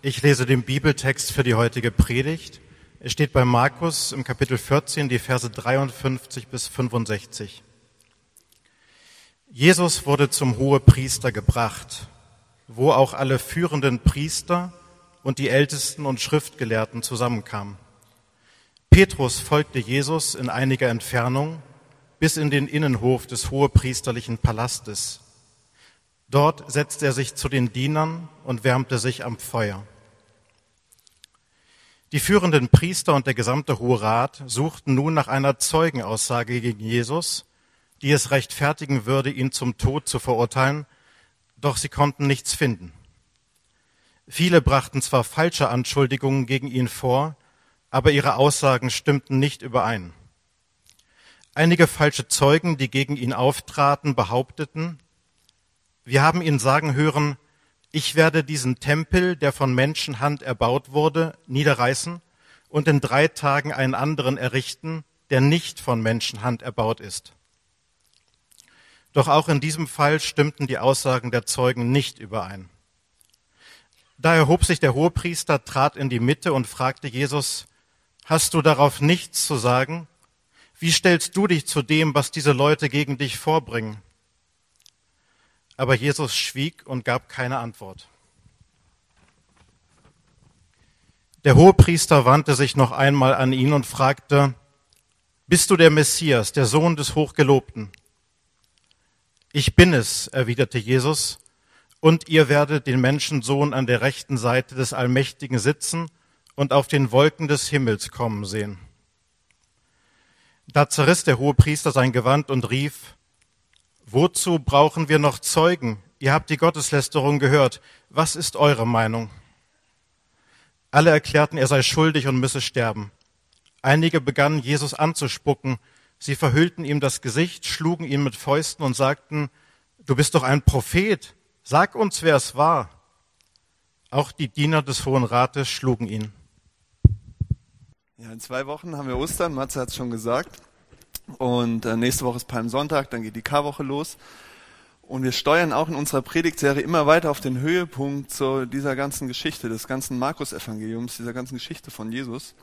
Ich lese den Bibeltext für die heutige Predigt. Es steht bei Markus im Kapitel 14, die Verse 53 bis 65. Jesus wurde zum Hohepriester gebracht, wo auch alle führenden Priester und die Ältesten und Schriftgelehrten zusammenkamen. Petrus folgte Jesus in einiger Entfernung bis in den Innenhof des hohepriesterlichen Palastes. Dort setzte er sich zu den Dienern und wärmte sich am Feuer. Die führenden Priester und der gesamte Hohe Rat suchten nun nach einer Zeugenaussage gegen Jesus, die es rechtfertigen würde, ihn zum Tod zu verurteilen, doch sie konnten nichts finden. Viele brachten zwar falsche Anschuldigungen gegen ihn vor, aber ihre Aussagen stimmten nicht überein. Einige falsche Zeugen, die gegen ihn auftraten, behaupteten, wir haben ihn sagen hören, ich werde diesen Tempel, der von Menschenhand erbaut wurde, niederreißen und in drei Tagen einen anderen errichten, der nicht von Menschenhand erbaut ist. Doch auch in diesem Fall stimmten die Aussagen der Zeugen nicht überein. Da erhob sich der Hohepriester, trat in die Mitte und fragte Jesus, hast du darauf nichts zu sagen? Wie stellst du dich zu dem, was diese Leute gegen dich vorbringen? Aber Jesus schwieg und gab keine Antwort. Der Hohepriester wandte sich noch einmal an ihn und fragte, Bist du der Messias, der Sohn des Hochgelobten? Ich bin es, erwiderte Jesus, und ihr werdet den Menschensohn an der rechten Seite des Allmächtigen sitzen und auf den Wolken des Himmels kommen sehen. Da zerriss der Hohepriester sein Gewand und rief, Wozu brauchen wir noch Zeugen? Ihr habt die Gotteslästerung gehört. Was ist eure Meinung? Alle erklärten, er sei schuldig und müsse sterben. Einige begannen Jesus anzuspucken. Sie verhüllten ihm das Gesicht, schlugen ihn mit Fäusten und sagten, du bist doch ein Prophet. Sag uns, wer es war. Auch die Diener des Hohen Rates schlugen ihn. Ja, in zwei Wochen haben wir Ostern, Matze hat es schon gesagt. Und äh, nächste Woche ist Palmsonntag, dann geht die Karwoche los. Und wir steuern auch in unserer Predigtserie immer weiter auf den Höhepunkt zu dieser ganzen Geschichte, des ganzen Markus-Evangeliums, dieser ganzen Geschichte von Jesus.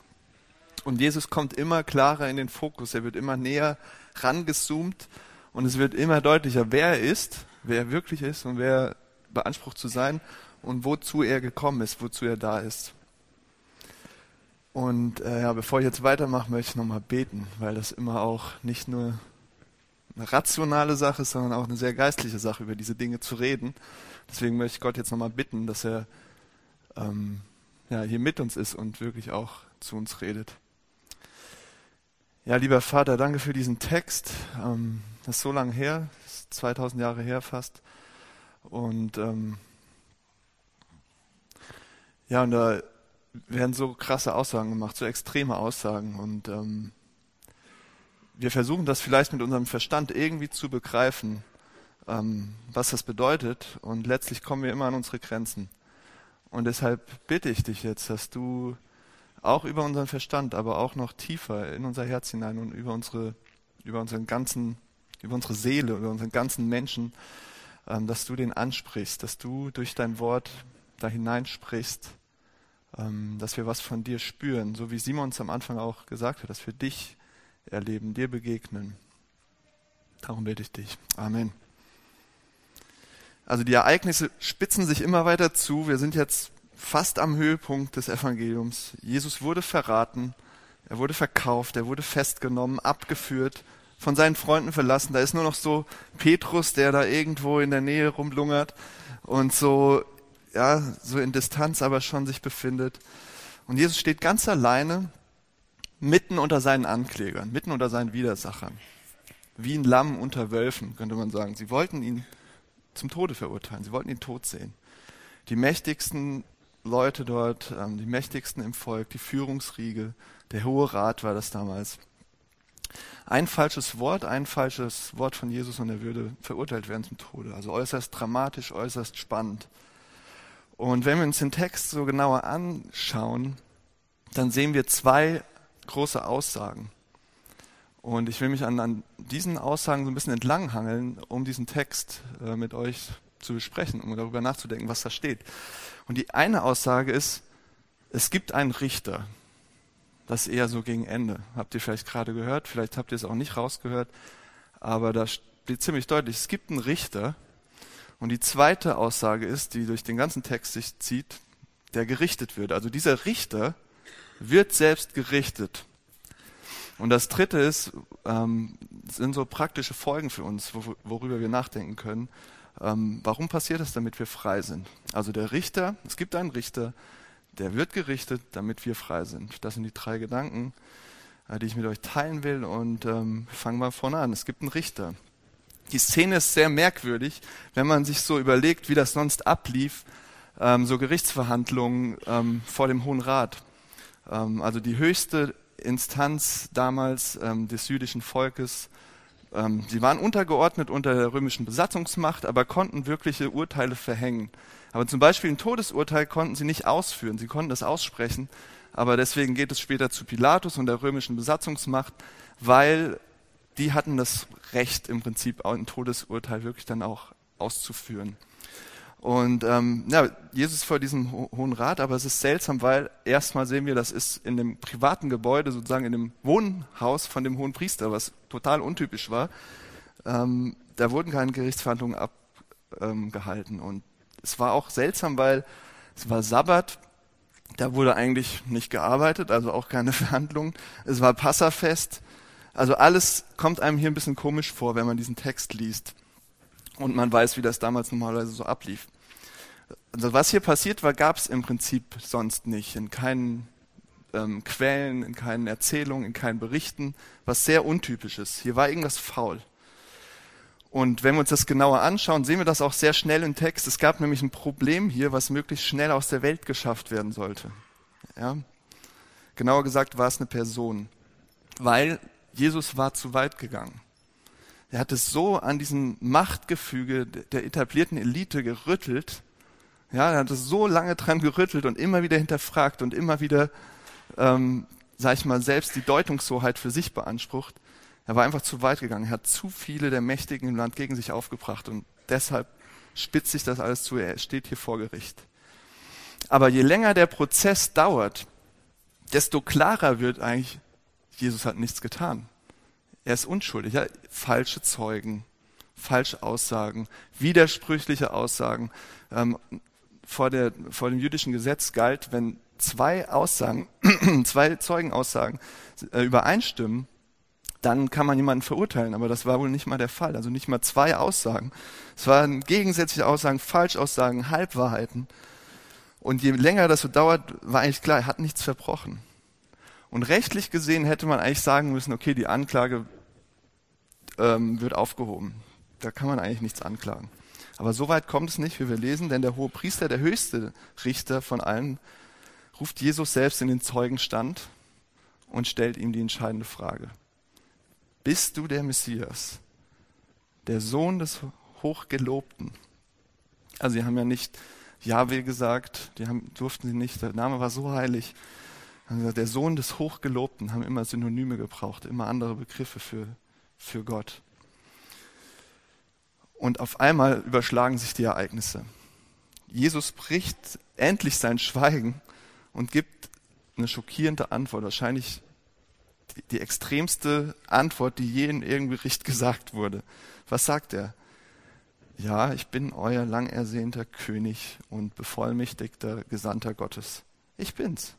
Und Jesus kommt immer klarer in den Fokus, er wird immer näher rangezoomt und es wird immer deutlicher, wer er ist, wer er wirklich ist und wer er beansprucht zu sein und wozu er gekommen ist, wozu er da ist. Und äh, ja, bevor ich jetzt weitermache, möchte ich nochmal beten, weil das immer auch nicht nur eine rationale Sache ist, sondern auch eine sehr geistliche Sache, über diese Dinge zu reden. Deswegen möchte ich Gott jetzt nochmal bitten, dass er ähm, ja, hier mit uns ist und wirklich auch zu uns redet. Ja, lieber Vater, danke für diesen Text. Ähm, das ist so lange her, ist 2000 Jahre her fast. Und ähm, ja, und da werden so krasse Aussagen gemacht, so extreme Aussagen. Und ähm, wir versuchen das vielleicht mit unserem Verstand irgendwie zu begreifen, ähm, was das bedeutet. Und letztlich kommen wir immer an unsere Grenzen. Und deshalb bitte ich dich jetzt, dass du auch über unseren Verstand, aber auch noch tiefer in unser Herz hinein und über unsere, über unseren ganzen, über unsere Seele, über unseren ganzen Menschen, ähm, dass du den ansprichst, dass du durch dein Wort da hineinsprichst dass wir was von dir spüren, so wie Simon es am Anfang auch gesagt hat, dass wir dich erleben, dir begegnen. Darum bitte ich dich. Amen. Also die Ereignisse spitzen sich immer weiter zu. Wir sind jetzt fast am Höhepunkt des Evangeliums. Jesus wurde verraten, er wurde verkauft, er wurde festgenommen, abgeführt, von seinen Freunden verlassen. Da ist nur noch so Petrus, der da irgendwo in der Nähe rumlungert und so ja, so in Distanz aber schon sich befindet. Und Jesus steht ganz alleine mitten unter seinen Anklägern, mitten unter seinen Widersachern. Wie ein Lamm unter Wölfen, könnte man sagen. Sie wollten ihn zum Tode verurteilen. Sie wollten ihn tot sehen. Die mächtigsten Leute dort, ähm, die mächtigsten im Volk, die Führungsriege, der Hohe Rat war das damals. Ein falsches Wort, ein falsches Wort von Jesus und er würde verurteilt werden zum Tode. Also äußerst dramatisch, äußerst spannend. Und wenn wir uns den Text so genauer anschauen, dann sehen wir zwei große Aussagen. Und ich will mich an, an diesen Aussagen so ein bisschen entlanghangeln, um diesen Text äh, mit euch zu besprechen, um darüber nachzudenken, was da steht. Und die eine Aussage ist, es gibt einen Richter. Das eher so gegen Ende. Habt ihr vielleicht gerade gehört, vielleicht habt ihr es auch nicht rausgehört, aber da steht ziemlich deutlich, es gibt einen Richter. Und die zweite Aussage ist, die durch den ganzen Text sich zieht, der gerichtet wird. Also dieser Richter wird selbst gerichtet. Und das dritte ist, ähm, sind so praktische Folgen für uns, worüber wir nachdenken können. Ähm, warum passiert das, damit wir frei sind? Also der Richter, es gibt einen Richter, der wird gerichtet, damit wir frei sind. Das sind die drei Gedanken, äh, die ich mit euch teilen will. Und ähm, fangen wir vorne an. Es gibt einen Richter. Die Szene ist sehr merkwürdig, wenn man sich so überlegt, wie das sonst ablief, ähm, so Gerichtsverhandlungen ähm, vor dem Hohen Rat. Ähm, also die höchste Instanz damals ähm, des jüdischen Volkes. Ähm, sie waren untergeordnet unter der römischen Besatzungsmacht, aber konnten wirkliche Urteile verhängen. Aber zum Beispiel ein Todesurteil konnten sie nicht ausführen. Sie konnten das aussprechen, aber deswegen geht es später zu Pilatus und der römischen Besatzungsmacht, weil die hatten das Recht im Prinzip ein Todesurteil wirklich dann auch auszuführen. Und ähm, ja, Jesus vor diesem Hohen Rat, aber es ist seltsam, weil erstmal sehen wir, das ist in dem privaten Gebäude, sozusagen in dem Wohnhaus von dem Hohen Priester, was total untypisch war. Ähm, da wurden keine Gerichtsverhandlungen abgehalten. Ähm, und es war auch seltsam, weil es war Sabbat, da wurde eigentlich nicht gearbeitet, also auch keine Verhandlungen. Es war Passafest. Also alles kommt einem hier ein bisschen komisch vor, wenn man diesen Text liest. Und man weiß, wie das damals normalerweise so ablief. Also was hier passiert war, gab es im Prinzip sonst nicht. In keinen ähm, Quellen, in keinen Erzählungen, in keinen Berichten, was sehr untypisch ist. Hier war irgendwas faul. Und wenn wir uns das genauer anschauen, sehen wir das auch sehr schnell im Text. Es gab nämlich ein Problem hier, was möglichst schnell aus der Welt geschafft werden sollte. Ja? Genauer gesagt war es eine Person, weil Jesus war zu weit gegangen. Er hat es so an diesem Machtgefüge der etablierten Elite gerüttelt. Ja, er hat es so lange dran gerüttelt und immer wieder hinterfragt und immer wieder, ähm, sag ich mal, selbst die Deutungshoheit für sich beansprucht, er war einfach zu weit gegangen. Er hat zu viele der Mächtigen im Land gegen sich aufgebracht und deshalb spitzt sich das alles zu. Er steht hier vor Gericht. Aber je länger der Prozess dauert, desto klarer wird eigentlich, Jesus hat nichts getan. Er ist unschuldig. Ja? Falsche Zeugen, falsche Aussagen, widersprüchliche Aussagen. Ähm, vor, der, vor dem jüdischen Gesetz galt, wenn zwei Aussagen, zwei Zeugenaussagen äh, übereinstimmen, dann kann man jemanden verurteilen. Aber das war wohl nicht mal der Fall. Also nicht mal zwei Aussagen. Es waren gegensätzliche Aussagen, Falschaussagen, Halbwahrheiten. Und je länger das so dauert, war eigentlich klar, er hat nichts verbrochen. Und rechtlich gesehen hätte man eigentlich sagen müssen, okay, die Anklage ähm, wird aufgehoben. Da kann man eigentlich nichts anklagen. Aber so weit kommt es nicht, wie wir lesen, denn der hohe Priester, der höchste Richter von allen, ruft Jesus selbst in den Zeugenstand und stellt ihm die entscheidende Frage. Bist du der Messias, der Sohn des Hochgelobten? Also sie haben ja nicht Jahwe gesagt, die haben, durften sie nicht, der Name war so heilig. Also der Sohn des Hochgelobten haben immer Synonyme gebraucht, immer andere Begriffe für, für Gott. Und auf einmal überschlagen sich die Ereignisse. Jesus bricht endlich sein Schweigen und gibt eine schockierende Antwort, wahrscheinlich die extremste Antwort, die je in irgendeinem Bericht gesagt wurde. Was sagt er? Ja, ich bin euer lang ersehnter König und bevollmächtigter Gesandter Gottes. Ich bin's.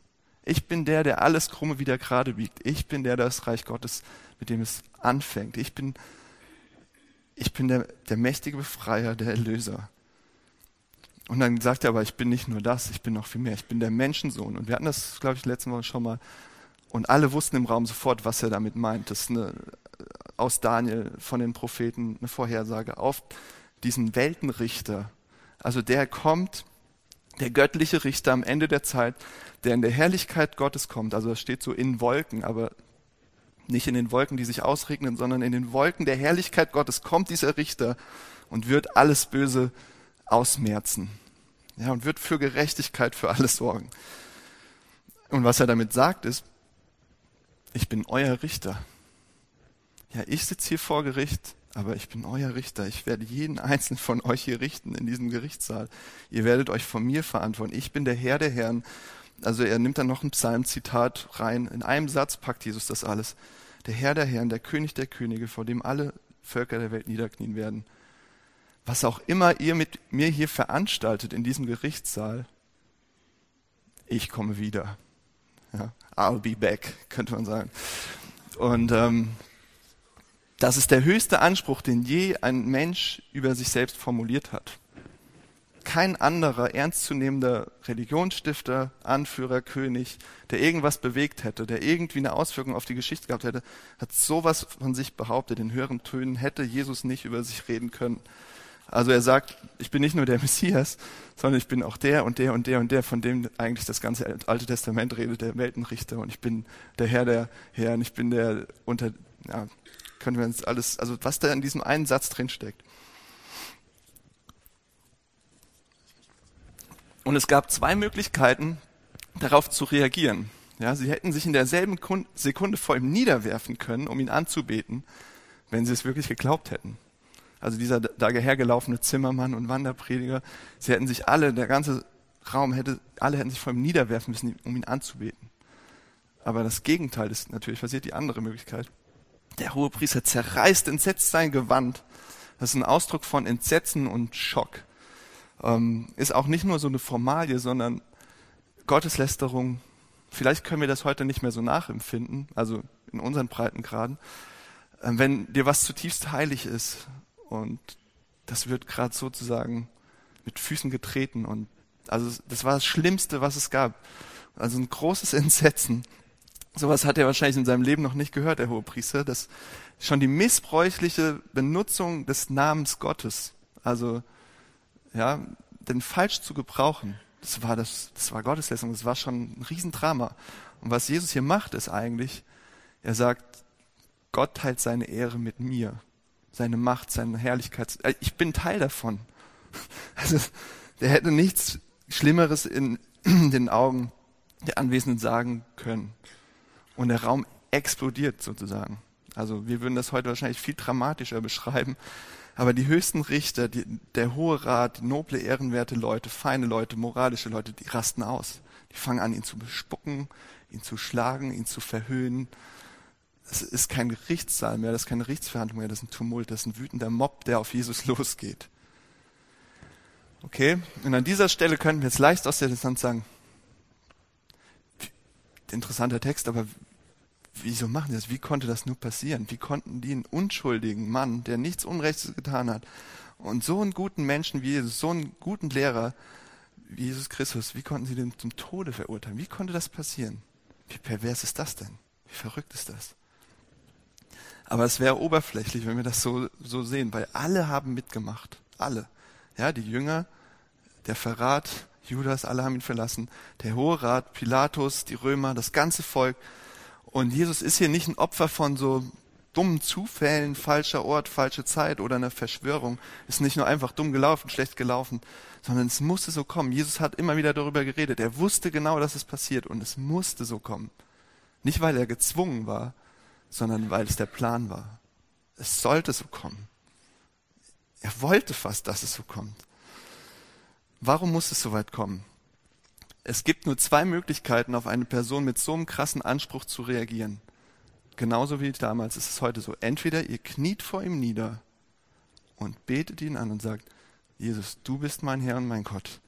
Ich bin der, der alles Krumme wieder gerade biegt. Ich bin der, der das Reich Gottes, mit dem es anfängt. Ich bin, ich bin der, der mächtige Befreier, der Erlöser. Und dann sagt er aber, ich bin nicht nur das, ich bin noch viel mehr. Ich bin der Menschensohn. Und wir hatten das, glaube ich, letzte Woche schon mal und alle wussten im Raum sofort, was er damit meint. Das ist eine, aus Daniel von den Propheten eine Vorhersage auf diesen Weltenrichter. Also der kommt, der göttliche Richter am Ende der Zeit, der in der Herrlichkeit Gottes kommt. Also das steht so in Wolken, aber nicht in den Wolken, die sich ausregnen, sondern in den Wolken der Herrlichkeit Gottes kommt dieser Richter und wird alles Böse ausmerzen. Ja, und wird für Gerechtigkeit für alles sorgen. Und was er damit sagt ist, ich bin euer Richter. Ja, ich sitze hier vor Gericht aber ich bin euer Richter. Ich werde jeden einzelnen von euch hier richten in diesem Gerichtssaal. Ihr werdet euch von mir verantworten. Ich bin der Herr der Herren. Also er nimmt dann noch ein Psalmzitat rein. In einem Satz packt Jesus das alles. Der Herr der Herren, der König der Könige, vor dem alle Völker der Welt niederknien werden. Was auch immer ihr mit mir hier veranstaltet in diesem Gerichtssaal, ich komme wieder. Ja, I'll be back, könnte man sagen. Und ähm, das ist der höchste Anspruch, den je ein Mensch über sich selbst formuliert hat. Kein anderer ernstzunehmender Religionsstifter, Anführer, König, der irgendwas bewegt hätte, der irgendwie eine Auswirkung auf die Geschichte gehabt hätte, hat sowas von sich behauptet. In höheren Tönen hätte Jesus nicht über sich reden können. Also er sagt, ich bin nicht nur der Messias, sondern ich bin auch der und der und der und der, von dem eigentlich das ganze Alte Testament redet, der Weltenrichter. Und ich bin der Herr der Herren, ich bin der unter, ja, können wir uns alles, also was da in diesem einen Satz drin steckt. Und es gab zwei Möglichkeiten, darauf zu reagieren. Ja, sie hätten sich in derselben Sekunde vor ihm niederwerfen können, um ihn anzubeten, wenn sie es wirklich geglaubt hätten also dieser da hergelaufene Zimmermann und Wanderprediger, sie hätten sich alle, der ganze Raum hätte, alle hätten sich vor ihm niederwerfen müssen, um ihn anzubeten. Aber das Gegenteil ist natürlich passiert, die andere Möglichkeit. Der hohe Priester zerreißt entsetzt sein Gewand. Das ist ein Ausdruck von Entsetzen und Schock. Ähm, ist auch nicht nur so eine Formalie, sondern Gotteslästerung. Vielleicht können wir das heute nicht mehr so nachempfinden, also in unseren Breitengraden. Ähm, wenn dir was zutiefst heilig ist, und das wird gerade sozusagen mit Füßen getreten und also das war das Schlimmste, was es gab. Also ein großes Entsetzen. Sowas hat er wahrscheinlich in seinem Leben noch nicht gehört, der hohe Priester. Das schon die missbräuchliche Benutzung des Namens Gottes, also ja, den falsch zu gebrauchen, das war das, das war Gotteslästerung, das war schon ein Riesendrama. Und was Jesus hier macht, ist eigentlich, er sagt, Gott teilt seine Ehre mit mir seine Macht, seine Herrlichkeit. Äh, ich bin Teil davon. Also, der hätte nichts Schlimmeres in den Augen der Anwesenden sagen können. Und der Raum explodiert sozusagen. Also wir würden das heute wahrscheinlich viel dramatischer beschreiben. Aber die höchsten Richter, die, der Hohe Rat, die noble, ehrenwerte Leute, feine Leute, moralische Leute, die rasten aus. Die fangen an, ihn zu bespucken, ihn zu schlagen, ihn zu verhöhnen es ist kein Gerichtssaal mehr, das ist keine Gerichtsverhandlung mehr, das ist ein Tumult, das ist ein wütender Mob, der auf Jesus losgeht. Okay? Und an dieser Stelle könnten wir jetzt leicht aus der Distanz sagen, interessanter Text, aber wieso machen die das? Wie konnte das nur passieren? Wie konnten die einen unschuldigen Mann, der nichts Unrechtes getan hat, und so einen guten Menschen wie Jesus, so einen guten Lehrer wie Jesus Christus, wie konnten sie den zum Tode verurteilen? Wie konnte das passieren? Wie pervers ist das denn? Wie verrückt ist das? Aber es wäre oberflächlich, wenn wir das so, so sehen, weil alle haben mitgemacht. Alle. Ja, die Jünger, der Verrat, Judas, alle haben ihn verlassen. Der Hohe Rat, Pilatus, die Römer, das ganze Volk. Und Jesus ist hier nicht ein Opfer von so dummen Zufällen, falscher Ort, falsche Zeit oder einer Verschwörung. Ist nicht nur einfach dumm gelaufen, schlecht gelaufen, sondern es musste so kommen. Jesus hat immer wieder darüber geredet. Er wusste genau, dass es passiert und es musste so kommen. Nicht, weil er gezwungen war, sondern weil es der Plan war. Es sollte so kommen. Er wollte fast, dass es so kommt. Warum muss es so weit kommen? Es gibt nur zwei Möglichkeiten, auf eine Person mit so einem krassen Anspruch zu reagieren. Genauso wie damals ist es heute so. Entweder ihr kniet vor ihm nieder und betet ihn an und sagt, Jesus, du bist mein Herr und mein Gott,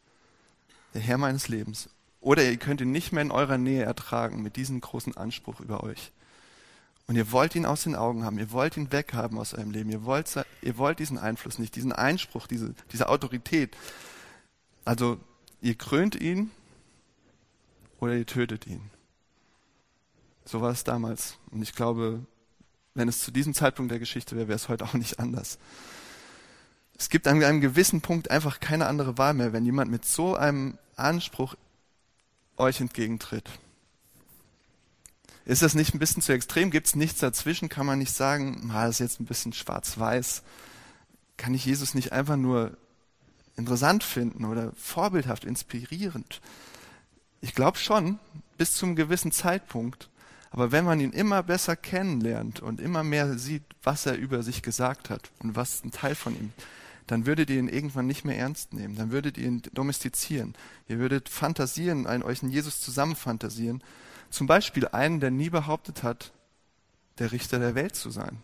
der Herr meines Lebens. Oder ihr könnt ihn nicht mehr in eurer Nähe ertragen mit diesem großen Anspruch über euch. Und ihr wollt ihn aus den Augen haben, ihr wollt ihn weghaben aus eurem Leben, ihr wollt, ihr wollt diesen Einfluss nicht, diesen Einspruch, diese, diese Autorität. Also ihr krönt ihn oder ihr tötet ihn. So war es damals. Und ich glaube, wenn es zu diesem Zeitpunkt der Geschichte wäre, wäre es heute auch nicht anders. Es gibt an einem gewissen Punkt einfach keine andere Wahl mehr, wenn jemand mit so einem Anspruch euch entgegentritt. Ist das nicht ein bisschen zu extrem? Gibt es nichts dazwischen? Kann man nicht sagen, ah, das ist jetzt ein bisschen schwarz-weiß? Kann ich Jesus nicht einfach nur interessant finden oder vorbildhaft, inspirierend? Ich glaube schon, bis zum gewissen Zeitpunkt. Aber wenn man ihn immer besser kennenlernt und immer mehr sieht, was er über sich gesagt hat und was ein Teil von ihm, dann würdet ihr ihn irgendwann nicht mehr ernst nehmen. Dann würdet ihr ihn domestizieren. Ihr würdet fantasieren, einen euch in Jesus zusammenfantasieren. Zum Beispiel einen, der nie behauptet hat, der Richter der Welt zu sein.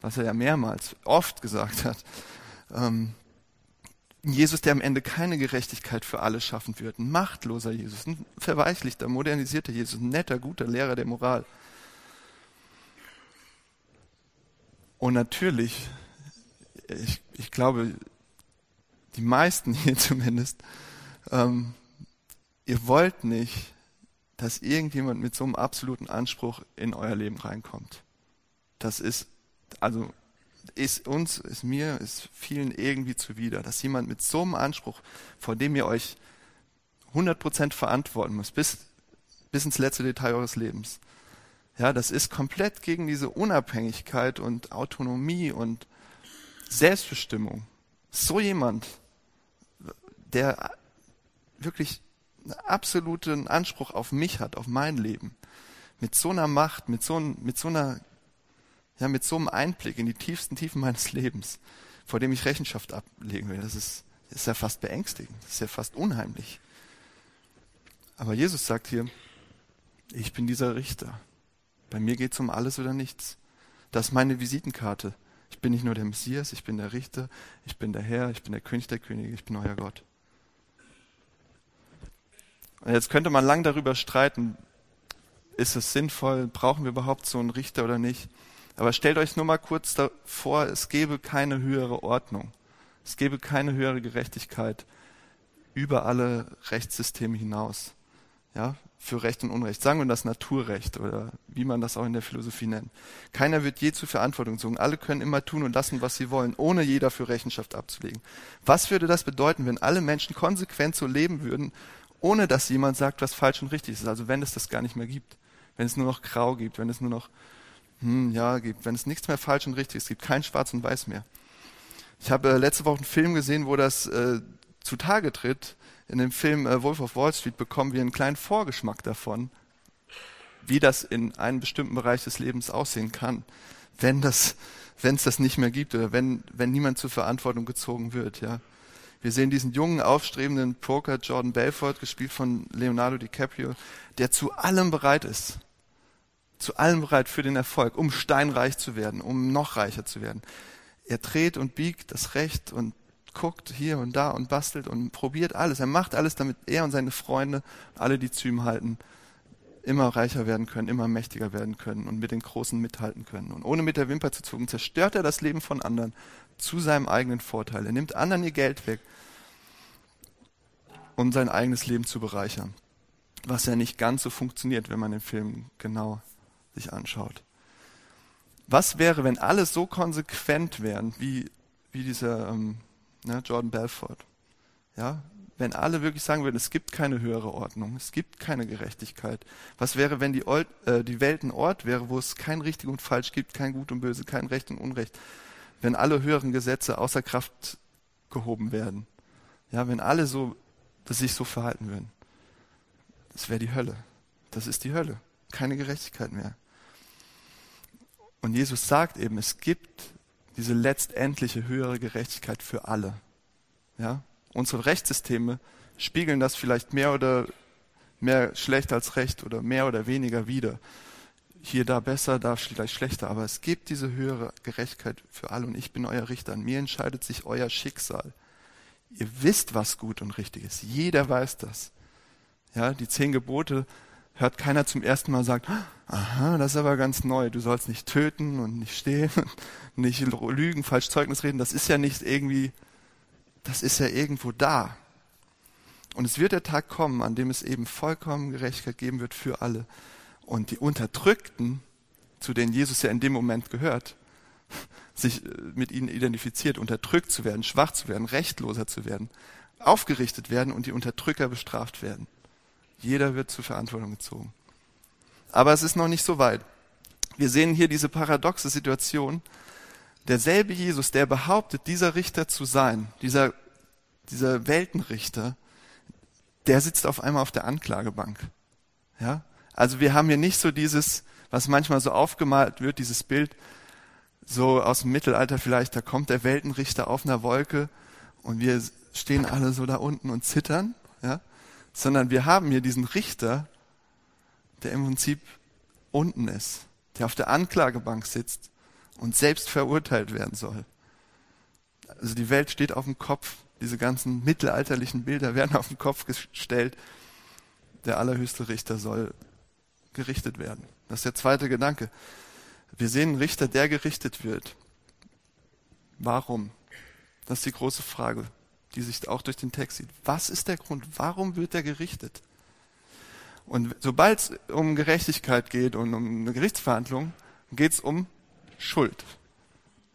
Was er ja mehrmals, oft gesagt hat. Ähm, Jesus, der am Ende keine Gerechtigkeit für alle schaffen wird. Ein machtloser Jesus, ein verweichlichter, modernisierter Jesus, ein netter, guter Lehrer der Moral. Und natürlich, ich, ich glaube, die meisten hier zumindest, ähm, ihr wollt nicht, dass irgendjemand mit so einem absoluten Anspruch in euer Leben reinkommt. Das ist, also ist uns, ist mir, ist vielen irgendwie zuwider, dass jemand mit so einem Anspruch, vor dem ihr euch 100% verantworten müsst, bis, bis ins letzte Detail eures Lebens. Ja, das ist komplett gegen diese Unabhängigkeit und Autonomie und Selbstbestimmung. So jemand, der wirklich einen absoluten Anspruch auf mich hat, auf mein Leben, mit so einer Macht, mit so, mit so einer ja, mit so einem Einblick in die tiefsten Tiefen meines Lebens, vor dem ich Rechenschaft ablegen will, das ist, ist ja fast beängstigend, das ist ja fast unheimlich. Aber Jesus sagt hier, ich bin dieser Richter. Bei mir geht es um alles oder nichts. Das ist meine Visitenkarte. Ich bin nicht nur der Messias, ich bin der Richter, ich bin der Herr, ich bin der König der Könige, ich bin euer Gott. Und jetzt könnte man lang darüber streiten, ist es sinnvoll, brauchen wir überhaupt so einen Richter oder nicht? Aber stellt euch nur mal kurz vor, es gäbe keine höhere Ordnung. Es gäbe keine höhere Gerechtigkeit über alle Rechtssysteme hinaus. Ja, für Recht und Unrecht. Sagen wir das Naturrecht oder wie man das auch in der Philosophie nennt. Keiner wird je zur Verantwortung gezogen. Alle können immer tun und lassen, was sie wollen, ohne jeder für Rechenschaft abzulegen. Was würde das bedeuten, wenn alle Menschen konsequent so leben würden, ohne dass jemand sagt, was falsch und richtig ist? Also wenn es das gar nicht mehr gibt. Wenn es nur noch grau gibt, wenn es nur noch hm, ja, gibt, wenn es nichts mehr falsch und richtig ist, gibt kein Schwarz und Weiß mehr. Ich habe äh, letzte Woche einen Film gesehen, wo das äh, zutage tritt. In dem Film äh, Wolf of Wall Street bekommen wir einen kleinen Vorgeschmack davon, wie das in einem bestimmten Bereich des Lebens aussehen kann, wenn das, wenn es das nicht mehr gibt oder wenn, wenn niemand zur Verantwortung gezogen wird, ja. Wir sehen diesen jungen, aufstrebenden Poker Jordan Belfort, gespielt von Leonardo DiCaprio, der zu allem bereit ist zu allem bereit für den Erfolg, um steinreich zu werden, um noch reicher zu werden. Er dreht und biegt das Recht und guckt hier und da und bastelt und probiert alles. Er macht alles, damit er und seine Freunde, alle, die zu ihm halten, immer reicher werden können, immer mächtiger werden können und mit den Großen mithalten können. Und ohne mit der Wimper zu zucken, zerstört er das Leben von anderen zu seinem eigenen Vorteil. Er nimmt anderen ihr Geld weg, um sein eigenes Leben zu bereichern. Was ja nicht ganz so funktioniert, wenn man den Film genau sich anschaut. Was wäre, wenn alle so konsequent wären wie, wie dieser ähm, ne, Jordan Belfort? Ja, wenn alle wirklich sagen würden, es gibt keine höhere Ordnung, es gibt keine Gerechtigkeit. Was wäre, wenn die, äh, die Welt ein Ort wäre, wo es kein richtig und falsch gibt, kein gut und böse, kein Recht und Unrecht? Wenn alle höheren Gesetze außer Kraft gehoben werden? Ja, wenn alle so, dass sich so verhalten würden? Das wäre die Hölle. Das ist die Hölle. Keine Gerechtigkeit mehr. Und Jesus sagt eben, es gibt diese letztendliche höhere Gerechtigkeit für alle. Ja? Unsere Rechtssysteme spiegeln das vielleicht mehr oder mehr schlecht als recht oder mehr oder weniger wider. Hier da besser, da vielleicht schlechter, aber es gibt diese höhere Gerechtigkeit für alle und ich bin euer Richter. An mir entscheidet sich euer Schicksal. Ihr wisst, was gut und richtig ist. Jeder weiß das. Ja, die zehn Gebote hört keiner zum ersten Mal sagt, aha, das ist aber ganz neu, du sollst nicht töten und nicht stehlen, nicht lügen, falsch Zeugnis reden, das ist ja nicht irgendwie, das ist ja irgendwo da. Und es wird der Tag kommen, an dem es eben vollkommen Gerechtigkeit geben wird für alle. Und die Unterdrückten, zu denen Jesus ja in dem Moment gehört, sich äh, mit ihnen identifiziert, unterdrückt zu werden, schwach zu werden, rechtloser zu werden, aufgerichtet werden und die Unterdrücker bestraft werden. Jeder wird zur Verantwortung gezogen. Aber es ist noch nicht so weit. Wir sehen hier diese paradoxe Situation. Derselbe Jesus, der behauptet, dieser Richter zu sein, dieser, dieser Weltenrichter, der sitzt auf einmal auf der Anklagebank. Ja? Also wir haben hier nicht so dieses was manchmal so aufgemalt wird, dieses Bild, so aus dem Mittelalter vielleicht, da kommt der Weltenrichter auf einer Wolke und wir stehen alle so da unten und zittern, ja, sondern wir haben hier diesen Richter, der im Prinzip unten ist, der auf der Anklagebank sitzt und selbst verurteilt werden soll. Also die Welt steht auf dem Kopf, diese ganzen mittelalterlichen Bilder werden auf den Kopf gestellt. Der allerhöchste Richter soll gerichtet werden. Das ist der zweite Gedanke. Wir sehen einen Richter, der gerichtet wird. Warum? Das ist die große Frage, die sich auch durch den Text sieht. Was ist der Grund? Warum wird er gerichtet? Und sobald es um Gerechtigkeit geht und um eine Gerichtsverhandlung, geht es um Schuld.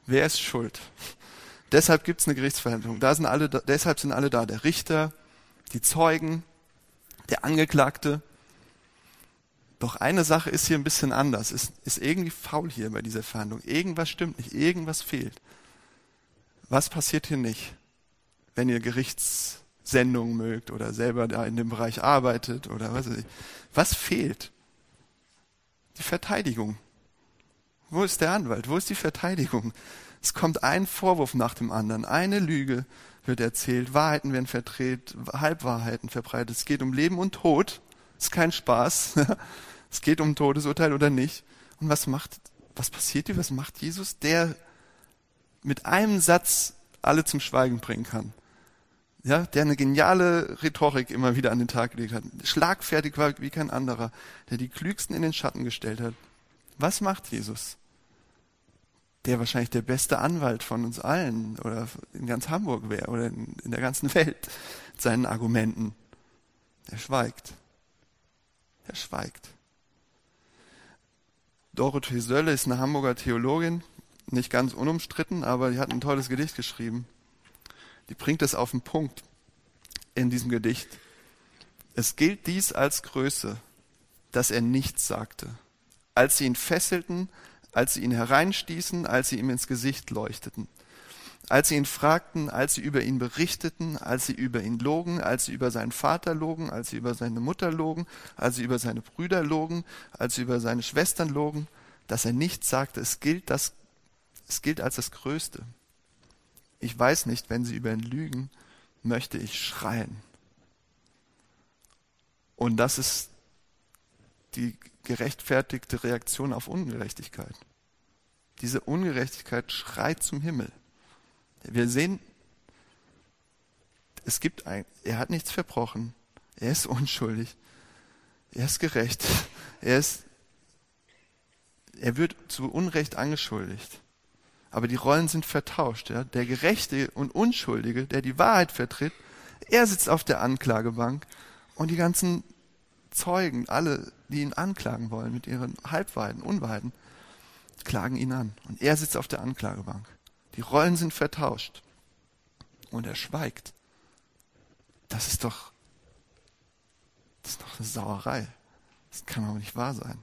Wer ist schuld? Deshalb gibt es eine Gerichtsverhandlung. Da sind alle, deshalb sind alle da. Der Richter, die Zeugen, der Angeklagte. Doch eine Sache ist hier ein bisschen anders. Ist, ist irgendwie faul hier bei dieser Verhandlung. Irgendwas stimmt nicht. Irgendwas fehlt. Was passiert hier nicht, wenn ihr Gerichtssendungen mögt oder selber da in dem Bereich arbeitet oder was weiß ich? Was fehlt? Die Verteidigung. Wo ist der Anwalt? Wo ist die Verteidigung? Es kommt ein Vorwurf nach dem anderen. Eine Lüge wird erzählt, Wahrheiten werden verdreht, Halbwahrheiten verbreitet. Es geht um Leben und Tod. Ist kein Spaß. es geht um Todesurteil oder nicht. Und was macht, was passiert hier? Was macht Jesus? Der mit einem Satz alle zum Schweigen bringen kann. Ja, der eine geniale Rhetorik immer wieder an den Tag gelegt hat. Schlagfertig war wie kein anderer, der die Klügsten in den Schatten gestellt hat. Was macht Jesus? der wahrscheinlich der beste Anwalt von uns allen oder in ganz Hamburg wäre oder in, in der ganzen Welt seinen Argumenten. Er schweigt. Er schweigt. Dorothee Sölle ist eine Hamburger Theologin, nicht ganz unumstritten, aber die hat ein tolles Gedicht geschrieben. Die bringt es auf den Punkt in diesem Gedicht. Es gilt dies als Größe, dass er nichts sagte. Als sie ihn fesselten, als sie ihn hereinstießen, als sie ihm ins Gesicht leuchteten. Als sie ihn fragten, als sie über ihn berichteten, als sie über ihn logen, als sie über seinen Vater logen, als sie über seine Mutter logen, als sie über seine Brüder logen, als sie über seine Schwestern logen, dass er nichts sagte, es gilt, das, es gilt als das Größte. Ich weiß nicht, wenn sie über ihn lügen, möchte ich schreien. Und das ist die gerechtfertigte Reaktion auf Ungerechtigkeit. Diese Ungerechtigkeit schreit zum Himmel. Wir sehen, es gibt ein, er hat nichts verbrochen. Er ist unschuldig. Er ist gerecht. Er ist, er wird zu Unrecht angeschuldigt. Aber die Rollen sind vertauscht. Ja? Der Gerechte und Unschuldige, der die Wahrheit vertritt, er sitzt auf der Anklagebank und die ganzen Zeugen, alle, die ihn anklagen wollen mit ihren Halbwahrheiten, Unwahrheiten, klagen ihn an. Und er sitzt auf der Anklagebank. Die Rollen sind vertauscht. Und er schweigt. Das ist doch, das ist doch eine Sauerei. Das kann doch nicht wahr sein.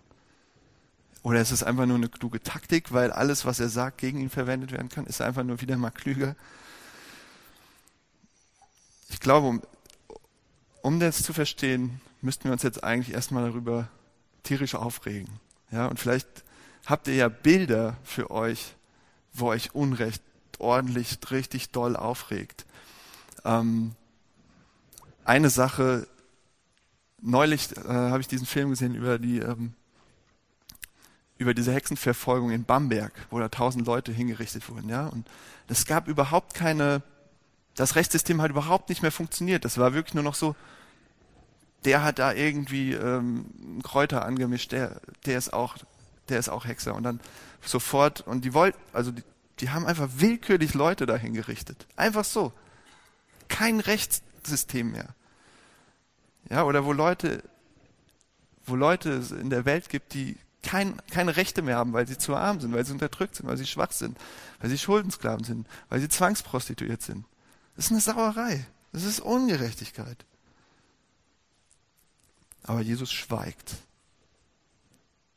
Oder ist es einfach nur eine kluge Taktik, weil alles, was er sagt, gegen ihn verwendet werden kann? Ist er einfach nur wieder mal klüger? Ich glaube, um, um das zu verstehen, müssten wir uns jetzt eigentlich erstmal darüber tierisch aufregen. Ja, und vielleicht habt ihr ja Bilder für euch, wo euch Unrecht ordentlich, richtig doll aufregt. Ähm, eine Sache, neulich äh, habe ich diesen Film gesehen über die ähm, über diese Hexenverfolgung in Bamberg, wo da tausend Leute hingerichtet wurden, ja. Und es gab überhaupt keine, das Rechtssystem hat überhaupt nicht mehr funktioniert. Das war wirklich nur noch so, der hat da irgendwie ähm, Kräuter angemischt, der, der ist auch, der ist auch Hexer. Und dann sofort, und die wollten, also die, die haben einfach willkürlich Leute dahin gerichtet. Einfach so. Kein Rechtssystem mehr. Ja, oder wo Leute, wo Leute in der Welt gibt, die kein, keine Rechte mehr haben, weil sie zu arm sind, weil sie unterdrückt sind, weil sie schwach sind, weil sie Schuldensklaven sind, weil sie zwangsprostituiert sind. Das ist eine Sauerei. Das ist Ungerechtigkeit. Aber Jesus schweigt.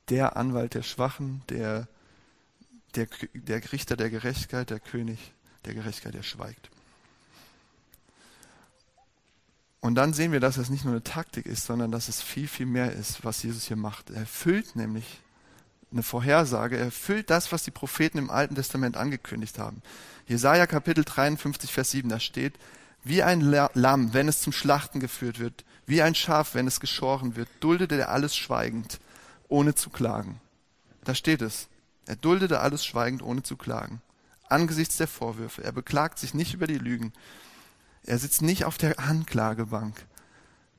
Der Anwalt der Schwachen, der, der, der Richter der Gerechtigkeit, der König der Gerechtigkeit, der schweigt. Und dann sehen wir, dass es nicht nur eine Taktik ist, sondern dass es viel, viel mehr ist, was Jesus hier macht. Er füllt nämlich eine Vorhersage. Er erfüllt das, was die Propheten im Alten Testament angekündigt haben. Jesaja Kapitel 53, Vers 7, da steht, wie ein Lamm, wenn es zum Schlachten geführt wird, wie ein Schaf, wenn es geschoren wird, duldete er alles schweigend, ohne zu klagen. Da steht es. Er duldete alles schweigend, ohne zu klagen. Angesichts der Vorwürfe. Er beklagt sich nicht über die Lügen. Er sitzt nicht auf der Anklagebank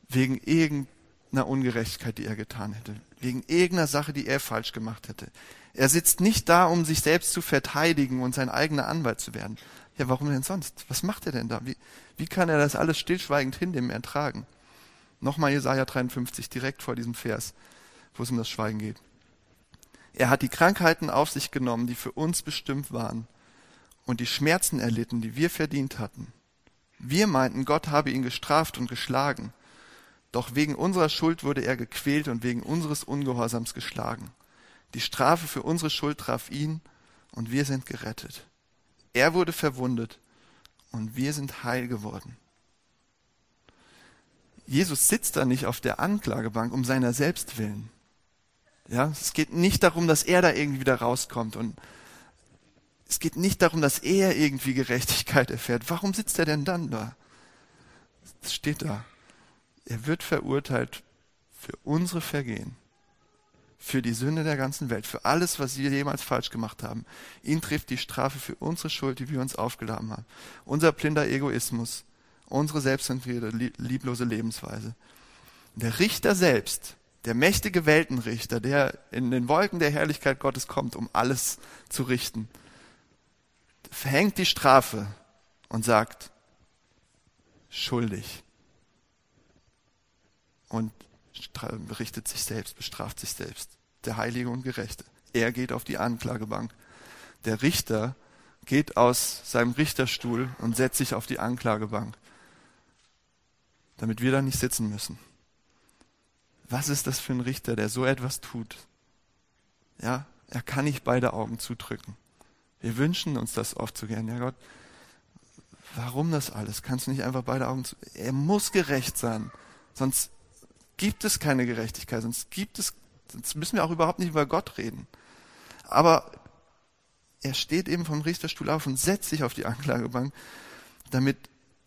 wegen irgendeiner Ungerechtigkeit, die er getan hätte, wegen irgendeiner Sache, die er falsch gemacht hätte. Er sitzt nicht da, um sich selbst zu verteidigen und sein eigener Anwalt zu werden. Ja, warum denn sonst? Was macht er denn da? Wie, wie kann er das alles stillschweigend hinnehmen, ertragen? Nochmal Jesaja 53, direkt vor diesem Vers, wo es um das Schweigen geht. Er hat die Krankheiten auf sich genommen, die für uns bestimmt waren, und die Schmerzen erlitten, die wir verdient hatten. Wir meinten, Gott habe ihn gestraft und geschlagen. Doch wegen unserer Schuld wurde er gequält und wegen unseres Ungehorsams geschlagen. Die Strafe für unsere Schuld traf ihn und wir sind gerettet. Er wurde verwundet und wir sind heil geworden. Jesus sitzt da nicht auf der Anklagebank um seiner selbst willen. Ja, es geht nicht darum, dass er da irgendwie wieder rauskommt und es geht nicht darum, dass er irgendwie Gerechtigkeit erfährt. Warum sitzt er denn dann da? Es steht da. Er wird verurteilt für unsere Vergehen, für die Sünde der ganzen Welt, für alles, was wir jemals falsch gemacht haben. Ihn trifft die Strafe für unsere Schuld, die wir uns aufgeladen haben. Unser blinder Egoismus, unsere selbstzentrierte, lieblose Lebensweise. Der Richter selbst, der mächtige Weltenrichter, der in den Wolken der Herrlichkeit Gottes kommt, um alles zu richten, verhängt die Strafe und sagt, schuldig. Und richtet sich selbst, bestraft sich selbst. Der Heilige und Gerechte. Er geht auf die Anklagebank. Der Richter geht aus seinem Richterstuhl und setzt sich auf die Anklagebank, damit wir da nicht sitzen müssen. Was ist das für ein Richter, der so etwas tut? Ja, er kann nicht beide Augen zudrücken. Wir wünschen uns das oft so gern. Ja, Gott, warum das alles? Kannst du nicht einfach beide Augen zu. Er muss gerecht sein. Sonst gibt es keine Gerechtigkeit. Sonst gibt es, sonst müssen wir auch überhaupt nicht über Gott reden. Aber er steht eben vom Richterstuhl auf und setzt sich auf die Anklagebank, damit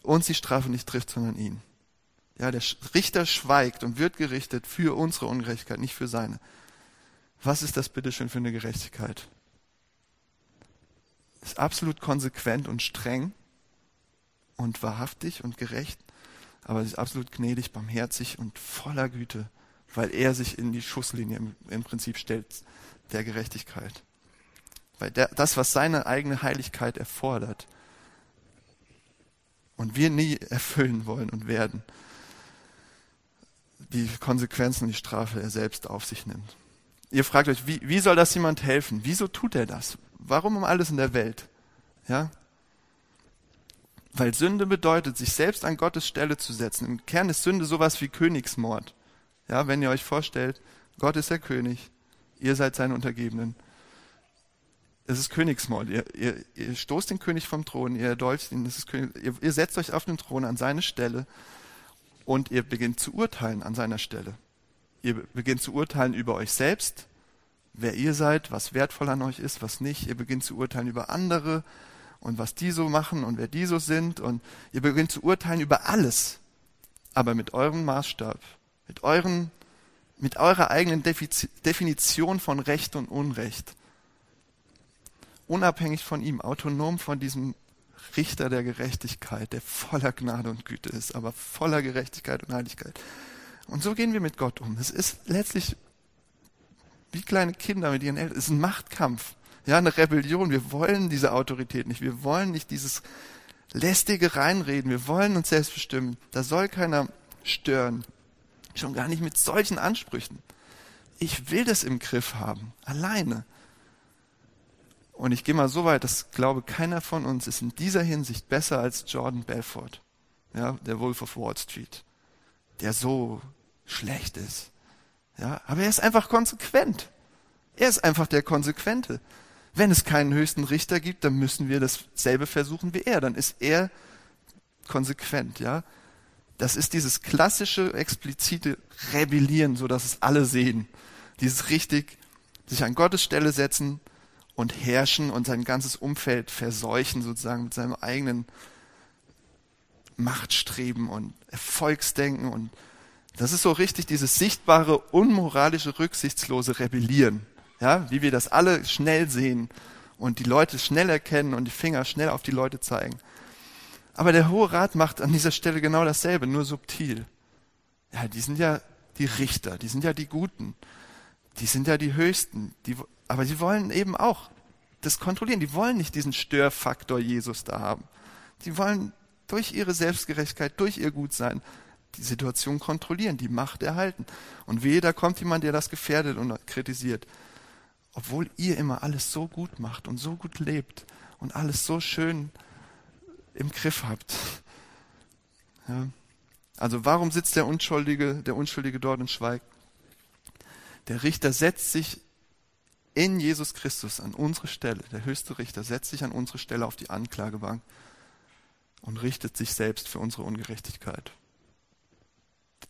uns die Strafe nicht trifft, sondern ihn. Ja, der Richter schweigt und wird gerichtet für unsere Ungerechtigkeit, nicht für seine. Was ist das bitteschön für eine Gerechtigkeit? Ist absolut konsequent und streng und wahrhaftig und gerecht, aber ist absolut gnädig, barmherzig und voller Güte, weil er sich in die Schusslinie im, im Prinzip stellt der Gerechtigkeit. Weil der, das, was seine eigene Heiligkeit erfordert und wir nie erfüllen wollen und werden, die Konsequenzen, die Strafe er selbst auf sich nimmt. Ihr fragt euch, wie, wie soll das jemand helfen? Wieso tut er das? Warum um alles in der Welt? Ja? Weil Sünde bedeutet, sich selbst an Gottes Stelle zu setzen. Im Kern ist Sünde sowas wie Königsmord. Ja, wenn ihr euch vorstellt, Gott ist der König, ihr seid seine Untergebenen. Es ist Königsmord. Ihr, ihr, ihr stoßt den König vom Thron, ihr erdolcht ihn, König, ihr, ihr setzt euch auf den Thron an seine Stelle und ihr beginnt zu urteilen an seiner Stelle. Ihr beginnt zu urteilen über euch selbst, wer ihr seid, was wertvoll an euch ist, was nicht. Ihr beginnt zu urteilen über andere und was die so machen und wer die so sind. Und ihr beginnt zu urteilen über alles, aber mit eurem Maßstab, mit euren, mit eurer eigenen Definition von Recht und Unrecht. Unabhängig von ihm, autonom von diesem Richter der Gerechtigkeit, der voller Gnade und Güte ist, aber voller Gerechtigkeit und Heiligkeit. Und so gehen wir mit Gott um. Es ist letztlich wie kleine Kinder mit ihren Eltern. Es ist ein Machtkampf. Ja, eine Rebellion. Wir wollen diese Autorität nicht. Wir wollen nicht dieses lästige Reinreden. Wir wollen uns selbst bestimmen. Da soll keiner stören. Schon gar nicht mit solchen Ansprüchen. Ich will das im Griff haben. Alleine. Und ich gehe mal so weit, dass glaube keiner von uns ist in dieser Hinsicht besser als Jordan Belfort. Ja, der Wolf of Wall Street. Der so schlecht ist. Ja, aber er ist einfach konsequent. Er ist einfach der Konsequente. Wenn es keinen höchsten Richter gibt, dann müssen wir dasselbe versuchen wie er. Dann ist er konsequent, ja. Das ist dieses klassische, explizite Rebellieren, so dass es alle sehen. Dieses richtig sich an Gottes Stelle setzen und herrschen und sein ganzes Umfeld verseuchen, sozusagen mit seinem eigenen Machtstreben und Erfolgsdenken. Und das ist so richtig dieses sichtbare, unmoralische, rücksichtslose Rebellieren. Ja, wie wir das alle schnell sehen und die Leute schnell erkennen und die Finger schnell auf die Leute zeigen. Aber der Hohe Rat macht an dieser Stelle genau dasselbe, nur subtil. Ja, die sind ja die Richter, die sind ja die Guten, die sind ja die Höchsten, die, aber sie wollen eben auch das kontrollieren. Die wollen nicht diesen Störfaktor Jesus da haben. Die wollen durch ihre Selbstgerechtigkeit, durch ihr Gutsein die Situation kontrollieren, die Macht erhalten. Und wehe, da kommt jemand, der das gefährdet und kritisiert. Obwohl ihr immer alles so gut macht und so gut lebt und alles so schön im Griff habt. Ja. Also warum sitzt der Unschuldige, der Unschuldige dort und schweigt? Der Richter setzt sich in Jesus Christus an unsere Stelle. Der höchste Richter setzt sich an unsere Stelle auf die Anklagebank und richtet sich selbst für unsere Ungerechtigkeit.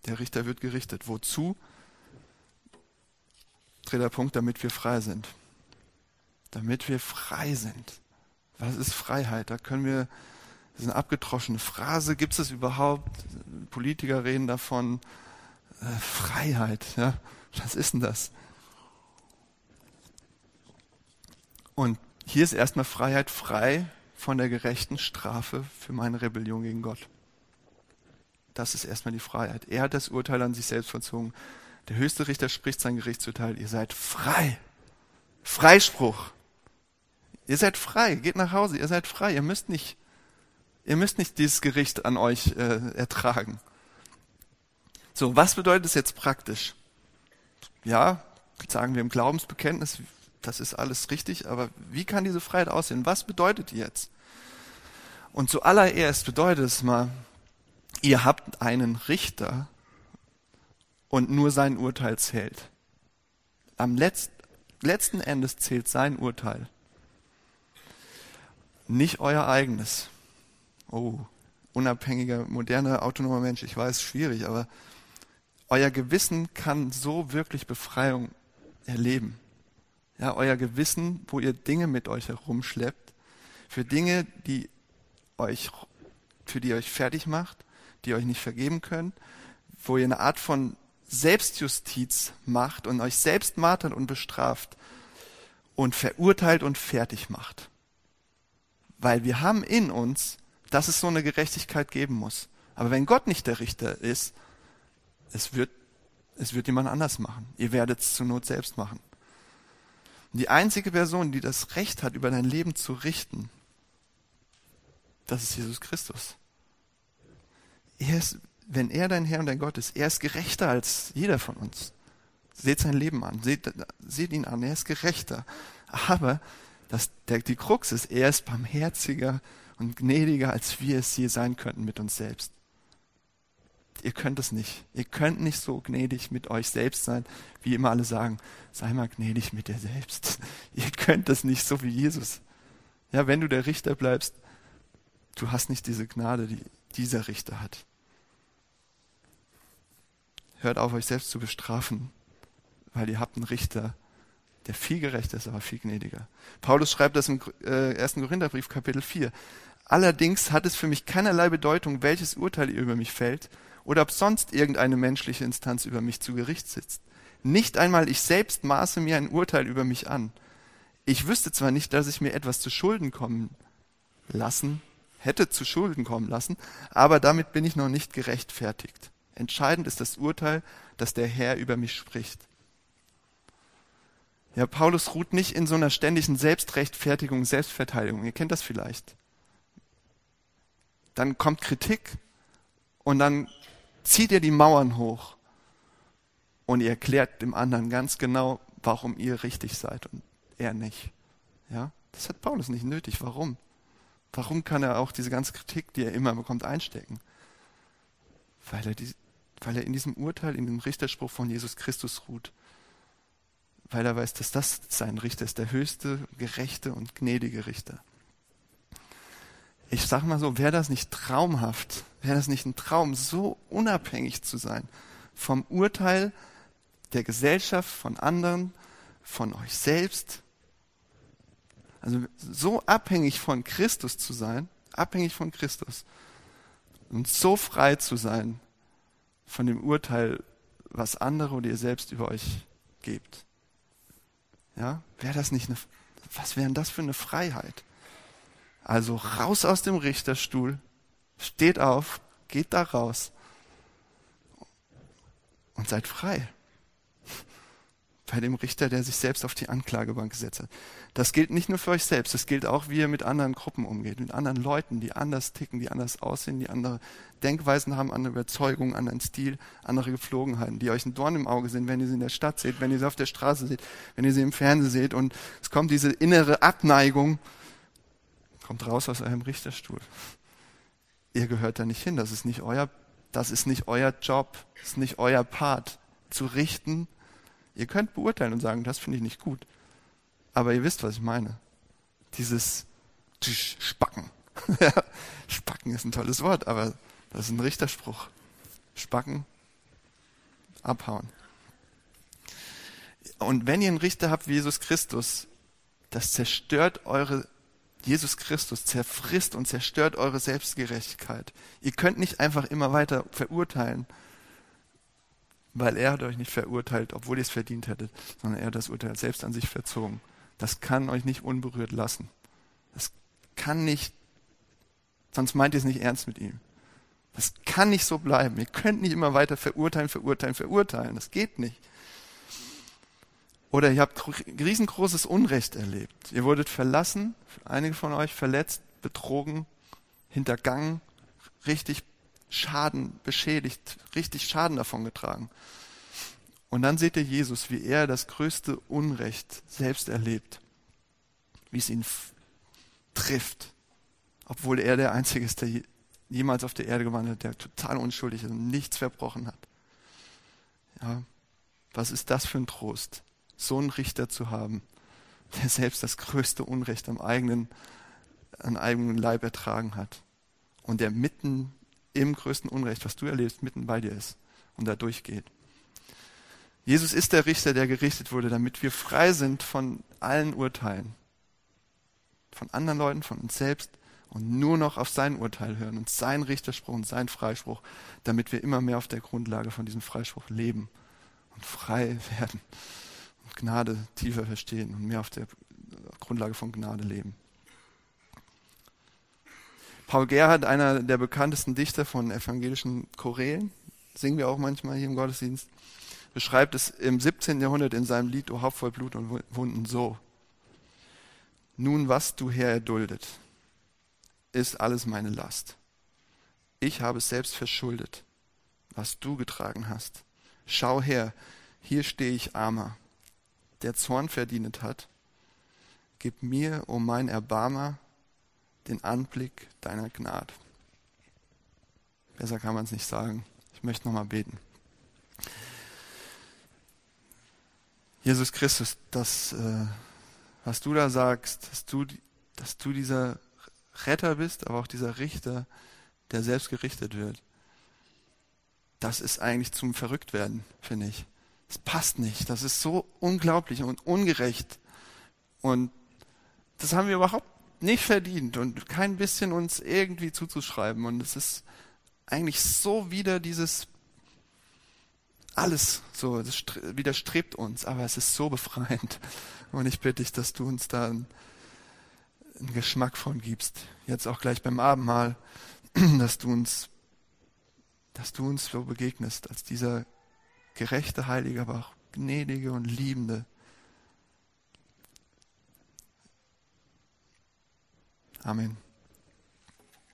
Der Richter wird gerichtet. Wozu? Dritter Punkt, damit wir frei sind. Damit wir frei sind. Was ist Freiheit? Da können wir, das ist eine abgetroschene Phrase. Gibt es überhaupt? Politiker reden davon. Äh, Freiheit, ja. Was ist denn das? Und hier ist erstmal Freiheit frei von der gerechten Strafe für meine Rebellion gegen Gott. Das ist erstmal die Freiheit. Er hat das Urteil an sich selbst vollzogen. Der höchste Richter spricht sein Gerichtsurteil. Ihr seid frei. Freispruch. Ihr seid frei. Geht nach Hause. Ihr seid frei. Ihr müsst nicht, ihr müsst nicht dieses Gericht an euch äh, ertragen. So, was bedeutet es jetzt praktisch? Ja, sagen wir im Glaubensbekenntnis, das ist alles richtig, aber wie kann diese Freiheit aussehen? Was bedeutet die jetzt? Und zuallererst bedeutet es mal, ihr habt einen Richter und nur sein Urteil zählt. Am letzt, letzten Endes zählt sein Urteil. Nicht euer eigenes. Oh, unabhängiger, moderner, autonomer Mensch, ich weiß, schwierig, aber euer Gewissen kann so wirklich Befreiung erleben ja, euer Gewissen, wo ihr Dinge mit euch herumschleppt, für Dinge, die euch, für die ihr euch fertig macht, die euch nicht vergeben könnt, wo ihr eine Art von Selbstjustiz macht und euch selbst martert und bestraft und verurteilt und fertig macht. Weil wir haben in uns, dass es so eine Gerechtigkeit geben muss. Aber wenn Gott nicht der Richter ist, es wird, es wird jemand anders machen. Ihr werdet es zur Not selbst machen. Und die einzige Person, die das Recht hat, über dein Leben zu richten, das ist Jesus Christus. Er ist, wenn er dein Herr und dein Gott ist, er ist gerechter als jeder von uns. Seht sein Leben an, seht, seht ihn an, er ist gerechter. Aber das, der, die Krux ist, er ist barmherziger und gnädiger, als wir es je sein könnten mit uns selbst ihr könnt es nicht. Ihr könnt nicht so gnädig mit euch selbst sein, wie immer alle sagen, sei mal gnädig mit dir selbst. Ihr könnt es nicht so wie Jesus. Ja, wenn du der Richter bleibst, du hast nicht diese Gnade, die dieser Richter hat. Hört auf, euch selbst zu bestrafen, weil ihr habt einen Richter, der viel gerechter ist, aber viel gnädiger. Paulus schreibt das im äh, 1. Korintherbrief, Kapitel 4. Allerdings hat es für mich keinerlei Bedeutung, welches Urteil ihr über mich fällt, oder ob sonst irgendeine menschliche Instanz über mich zu Gericht sitzt. Nicht einmal ich selbst maße mir ein Urteil über mich an. Ich wüsste zwar nicht, dass ich mir etwas zu Schulden kommen lassen, hätte zu Schulden kommen lassen, aber damit bin ich noch nicht gerechtfertigt. Entscheidend ist das Urteil, das der Herr über mich spricht. Ja, Paulus ruht nicht in so einer ständigen Selbstrechtfertigung, Selbstverteidigung. Ihr kennt das vielleicht. Dann kommt Kritik und dann zieht ihr die Mauern hoch und ihr erklärt dem anderen ganz genau, warum ihr richtig seid und er nicht. Ja, das hat Paulus nicht nötig. Warum? Warum kann er auch diese ganze Kritik, die er immer bekommt, einstecken? Weil er, die, weil er in diesem Urteil, in dem Richterspruch von Jesus Christus ruht. Weil er weiß, dass das sein Richter ist, der höchste, gerechte und gnädige Richter ich sag mal so, wäre das nicht traumhaft, wäre das nicht ein Traum, so unabhängig zu sein vom Urteil der Gesellschaft, von anderen, von euch selbst. Also so abhängig von Christus zu sein, abhängig von Christus und so frei zu sein von dem Urteil, was andere oder ihr selbst über euch gebt. Ja, wäre das nicht eine, was wäre das für eine Freiheit? Also raus aus dem Richterstuhl, steht auf, geht da raus und seid frei. Bei dem Richter, der sich selbst auf die Anklagebank gesetzt hat. Das gilt nicht nur für euch selbst, das gilt auch, wie ihr mit anderen Gruppen umgeht, mit anderen Leuten, die anders ticken, die anders aussehen, die andere Denkweisen haben, andere Überzeugungen, anderen Stil, andere Gepflogenheiten, die euch ein Dorn im Auge sind, wenn ihr sie in der Stadt seht, wenn ihr sie auf der Straße seht, wenn ihr sie im Fernsehen seht und es kommt diese innere Abneigung, kommt raus aus eurem Richterstuhl. Ihr gehört da nicht hin, das ist nicht euer das ist nicht euer Job, das ist nicht euer Part, zu richten. Ihr könnt beurteilen und sagen, das finde ich nicht gut. Aber ihr wisst, was ich meine. Dieses Spacken. Spacken ist ein tolles Wort, aber das ist ein Richterspruch. Spacken, abhauen. Und wenn ihr einen Richter habt wie Jesus Christus, das zerstört eure Jesus Christus zerfrisst und zerstört eure Selbstgerechtigkeit. Ihr könnt nicht einfach immer weiter verurteilen, weil er hat euch nicht verurteilt, obwohl ihr es verdient hättet, sondern er hat das Urteil selbst an sich verzogen. Das kann euch nicht unberührt lassen. Das kann nicht, sonst meint ihr es nicht ernst mit ihm. Das kann nicht so bleiben. Ihr könnt nicht immer weiter verurteilen, verurteilen, verurteilen. Das geht nicht. Oder ihr habt riesengroßes Unrecht erlebt. Ihr wurdet verlassen, einige von euch verletzt, betrogen, hintergangen, richtig Schaden beschädigt, richtig Schaden davon getragen. Und dann seht ihr Jesus, wie er das größte Unrecht selbst erlebt, wie es ihn trifft, obwohl er der Einzige ist, der jemals auf der Erde gewandelt der total unschuldig ist und nichts verbrochen hat. Ja, was ist das für ein Trost? so einen Richter zu haben, der selbst das größte Unrecht am eigenen, an eigenen Leib ertragen hat und der mitten im größten Unrecht, was du erlebst, mitten bei dir ist und da durchgeht. Jesus ist der Richter, der gerichtet wurde, damit wir frei sind von allen Urteilen, von anderen Leuten, von uns selbst und nur noch auf sein Urteil hören und seinen Richterspruch und seinen Freispruch, damit wir immer mehr auf der Grundlage von diesem Freispruch leben und frei werden. Gnade tiefer verstehen und mehr auf der Grundlage von Gnade leben. Paul Gerhard, einer der bekanntesten Dichter von evangelischen Chorälen, singen wir auch manchmal hier im Gottesdienst, beschreibt es im 17. Jahrhundert in seinem Lied O Haupt voll Blut und Wunden so. Nun, was du Herr erduldet, ist alles meine Last. Ich habe es selbst verschuldet, was du getragen hast. Schau her, hier stehe ich armer, der Zorn verdient hat, gib mir, o oh mein Erbarmer, den Anblick deiner Gnade. Besser kann man es nicht sagen. Ich möchte nochmal beten. Jesus Christus, das, äh, was du da sagst, dass du, dass du dieser Retter bist, aber auch dieser Richter, der selbst gerichtet wird, das ist eigentlich zum Verrücktwerden, finde ich. Das passt nicht. Das ist so unglaublich und ungerecht. Und das haben wir überhaupt nicht verdient und kein bisschen uns irgendwie zuzuschreiben. Und es ist eigentlich so wieder dieses alles so, das widerstrebt uns, aber es ist so befreiend. Und ich bitte dich, dass du uns da einen, einen Geschmack von gibst. Jetzt auch gleich beim Abendmahl, dass du uns, dass du uns so begegnest als dieser gerechte Heilige, aber auch gnädige und liebende. Amen.